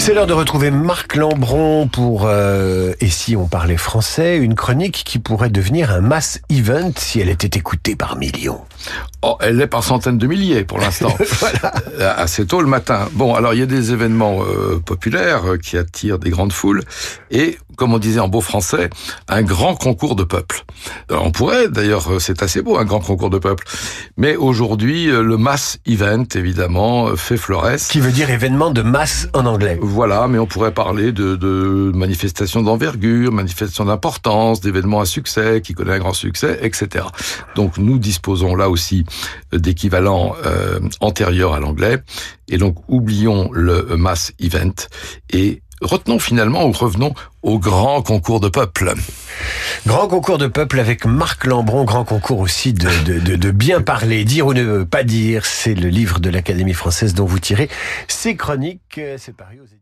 C'est l'heure de retrouver Marc Lambron pour euh, Et si on parlait français, une chronique qui pourrait devenir un mass event si elle était écoutée par millions. Oh, elle l'est par centaines de milliers pour l'instant. voilà. Euh, assez tôt le matin. Bon, alors il y a des événements euh, populaires euh, qui attirent des grandes foules et, comme on disait en beau français, un grand concours de peuple. Alors, on pourrait, d'ailleurs, euh, c'est assez beau, un grand concours de peuple. Mais aujourd'hui, le mass event, évidemment, fait florès. Qui veut dire événement de masse en anglais. Voilà, mais on pourrait parler de, manifestations d'envergure, manifestations d'importance, d'événements à succès, qui connaît un grand succès, etc. Donc nous disposons là aussi d'équivalents euh, antérieurs à l'anglais. Et donc oublions le mass event et retenons finalement ou revenons au grand concours de peuple. Grand concours de peuple avec Marc Lambron, grand concours aussi de, bien parler, dire ou ne pas dire. C'est le livre de l'Académie française dont vous tirez ces chroniques. C'est paru aux.